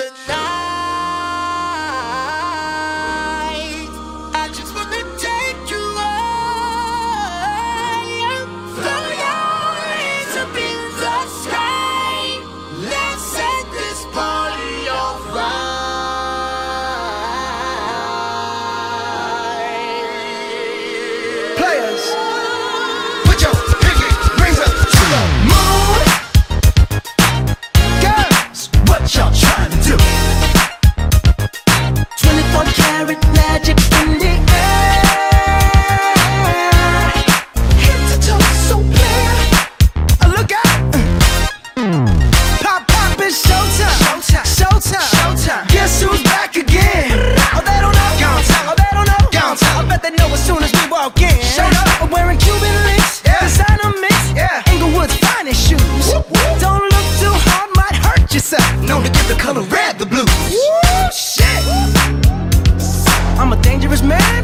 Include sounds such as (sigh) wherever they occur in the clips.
tonight.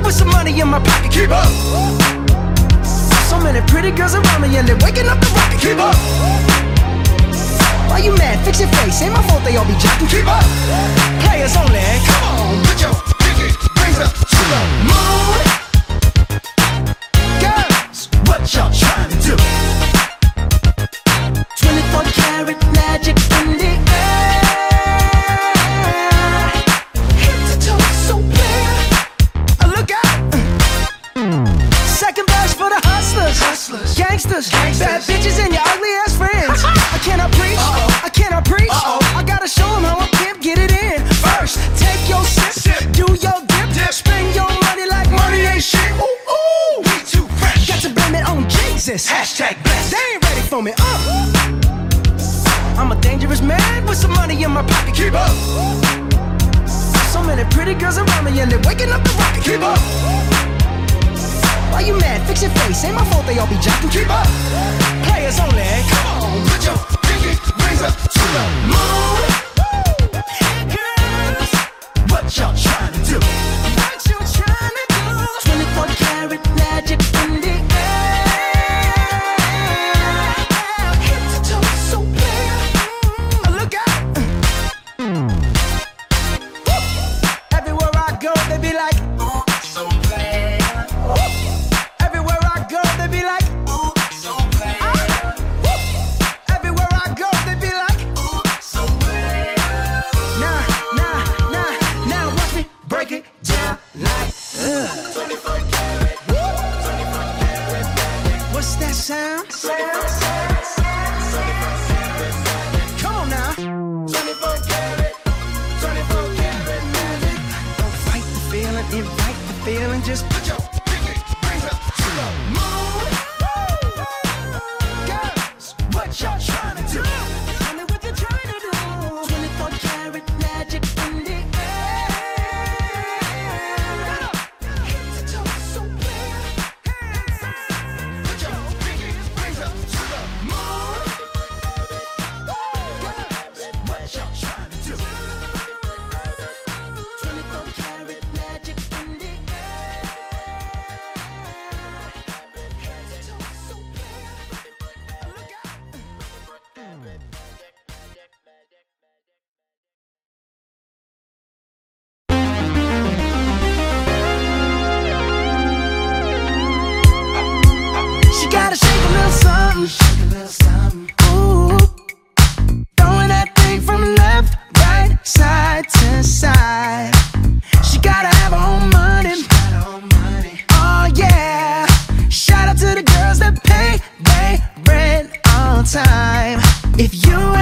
with some money in my pocket. Keep up. So many pretty girls around me and they're waking up the rocket. Keep up. Why you mad? Fix your face. Ain't my fault they all be jocking. Keep up. Players only. Come on, put your pinky rings up to the moon. fix your face. Ain't my fault they all be jocking. Keep up. Players only. Come on, put your pinky rings up to the moon. If you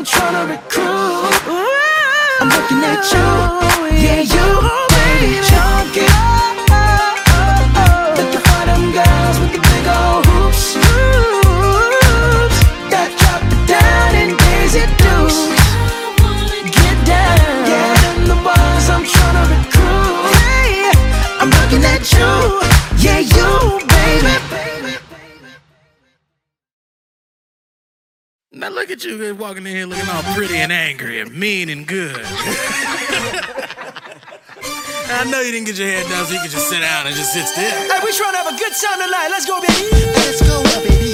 I'm trying to recruit. I'm looking at you, yeah, you, baby, junkie. Now look at you walking in here looking all pretty and angry and mean and good. (laughs) I know you didn't get your head done, so you can just sit down and just sit still. Hey, we trying to have a good time tonight. Let's go, baby. Let's go, baby.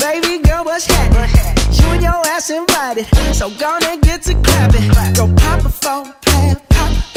Baby girl, what's happening? You and your ass invited, so gonna get to clapping. Go pop a phone, pop,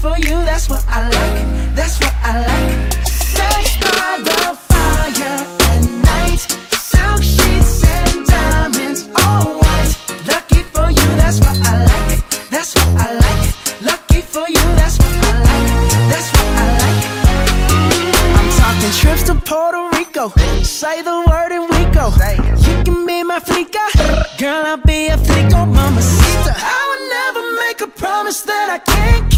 for you, that's what I like. That's what I like. Sex by the fire at night. Silk sheets and diamonds, all white. Lucky for you, that's what I like. That's what I like. Lucky for you, that's what I like. That's what I like. I'm talking trips to Puerto Rico. Say the word and we go. You can be my flica. Girl, I'll be a flico, mamacita. I would never make a promise that I can't keep.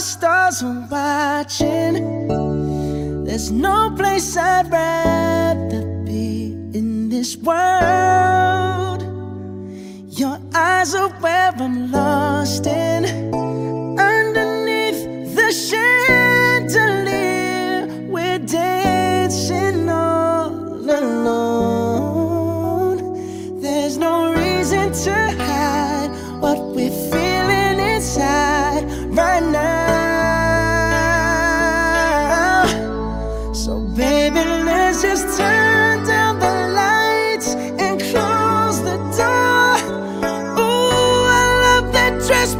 the stars are watching. There's no place I'd rather be in this world. Your eyes are where I'm lost in. Underneath the chandelier, close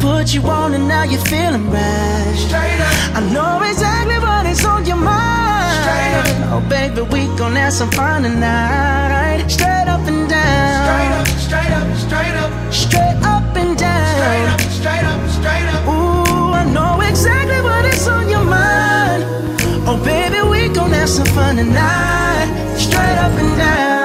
put you on and now you're feeling right. Straight up. I know exactly what is on your mind. Straight up. Oh, baby, we gon' have some fun tonight. Straight up and down. Straight up, straight up, straight up. Straight up and down. Straight up, straight up, straight up. Ooh, I know exactly what is on your mind. Oh, baby, we gon' have some fun tonight. Straight up and down.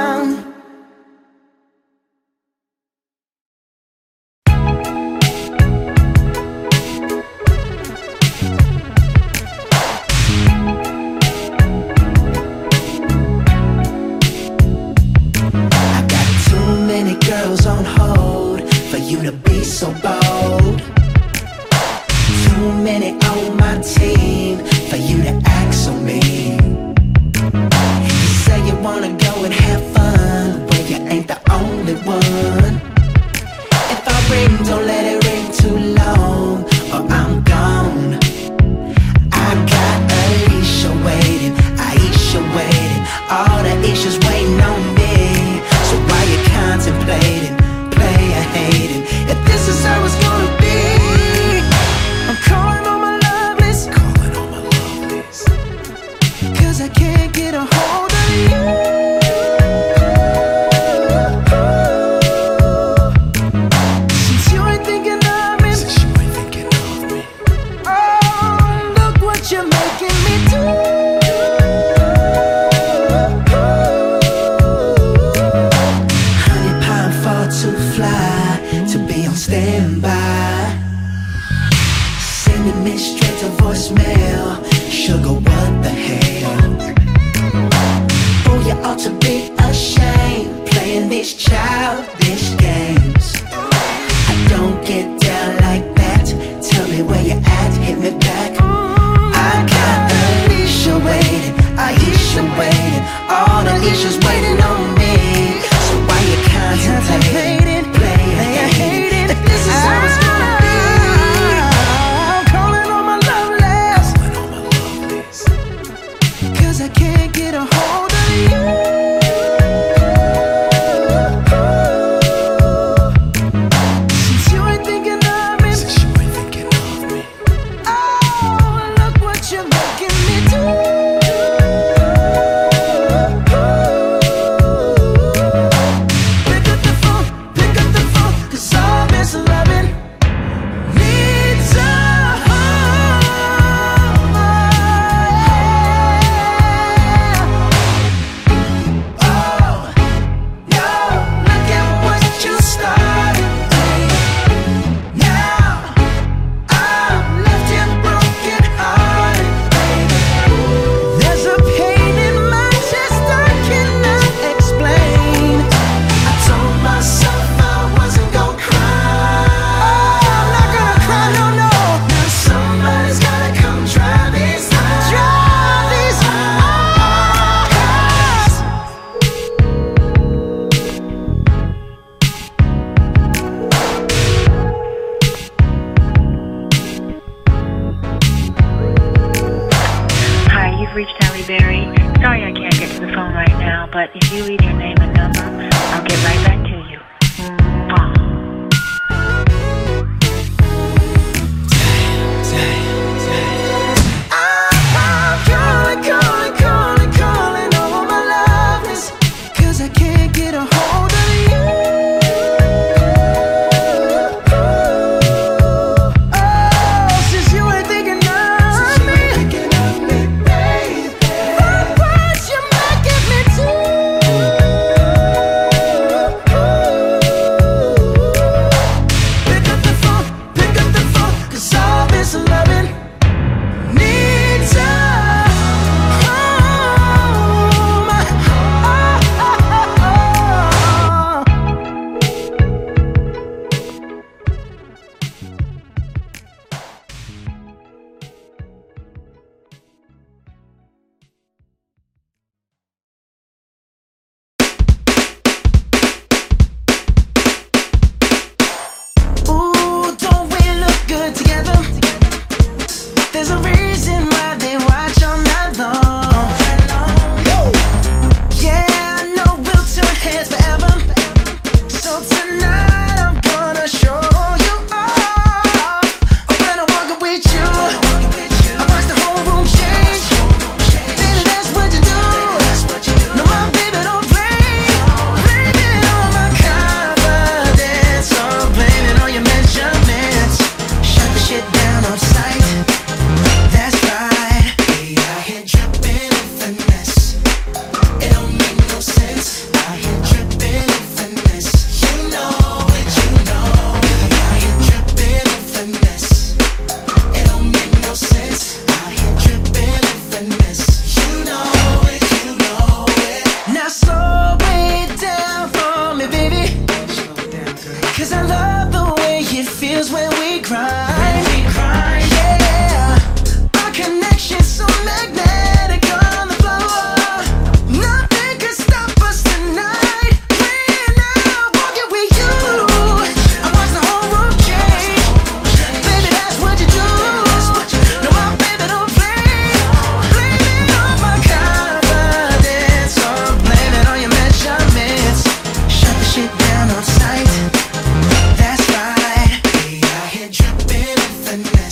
Dripping in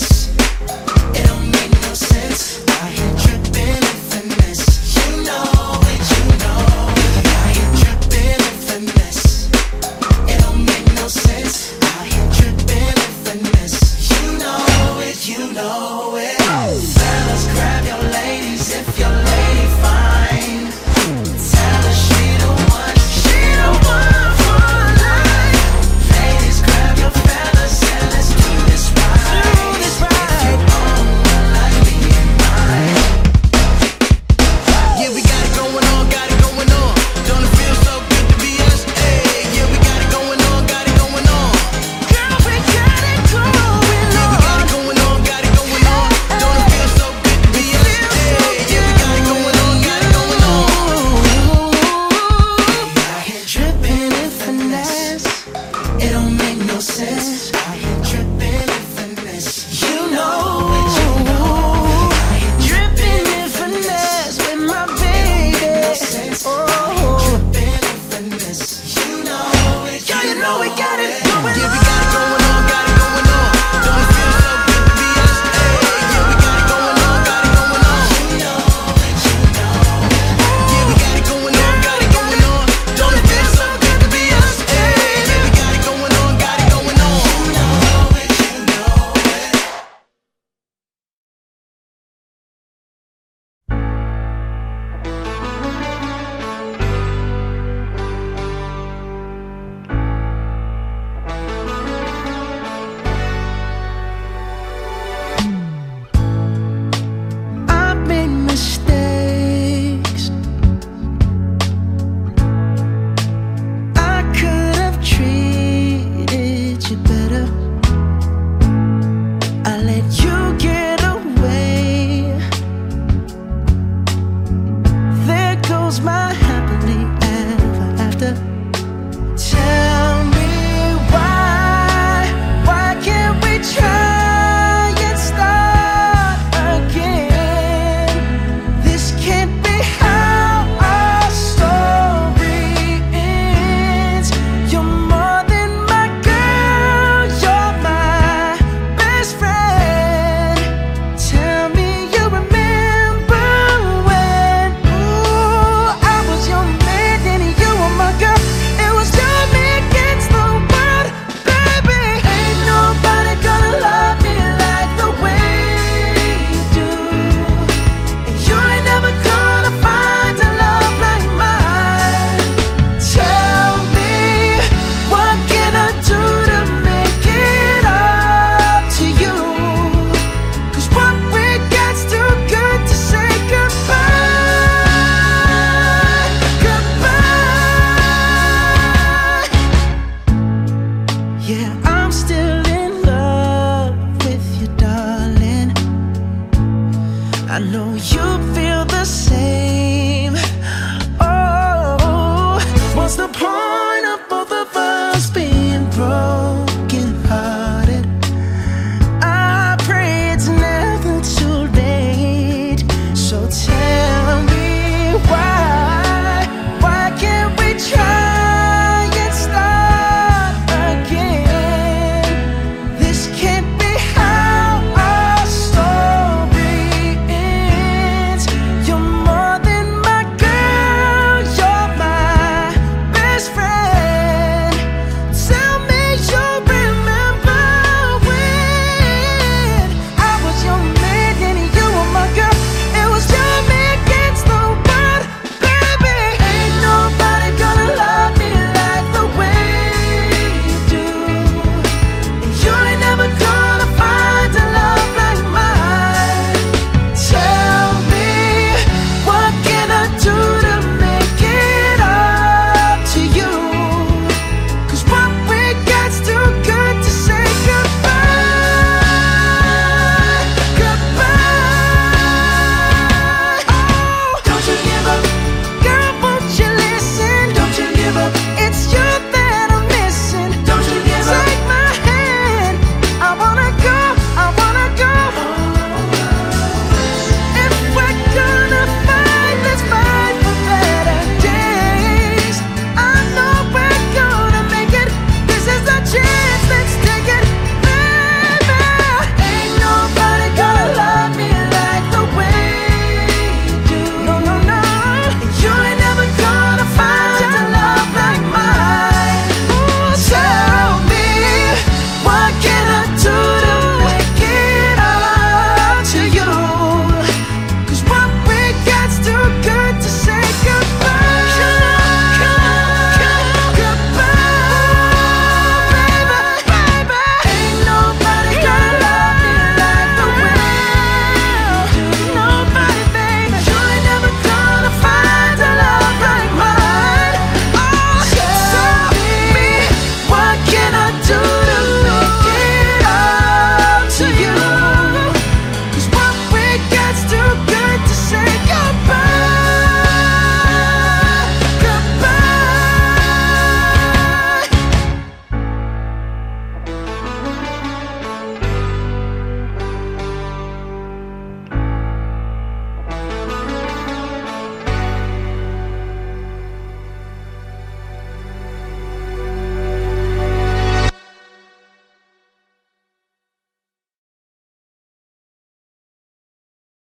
my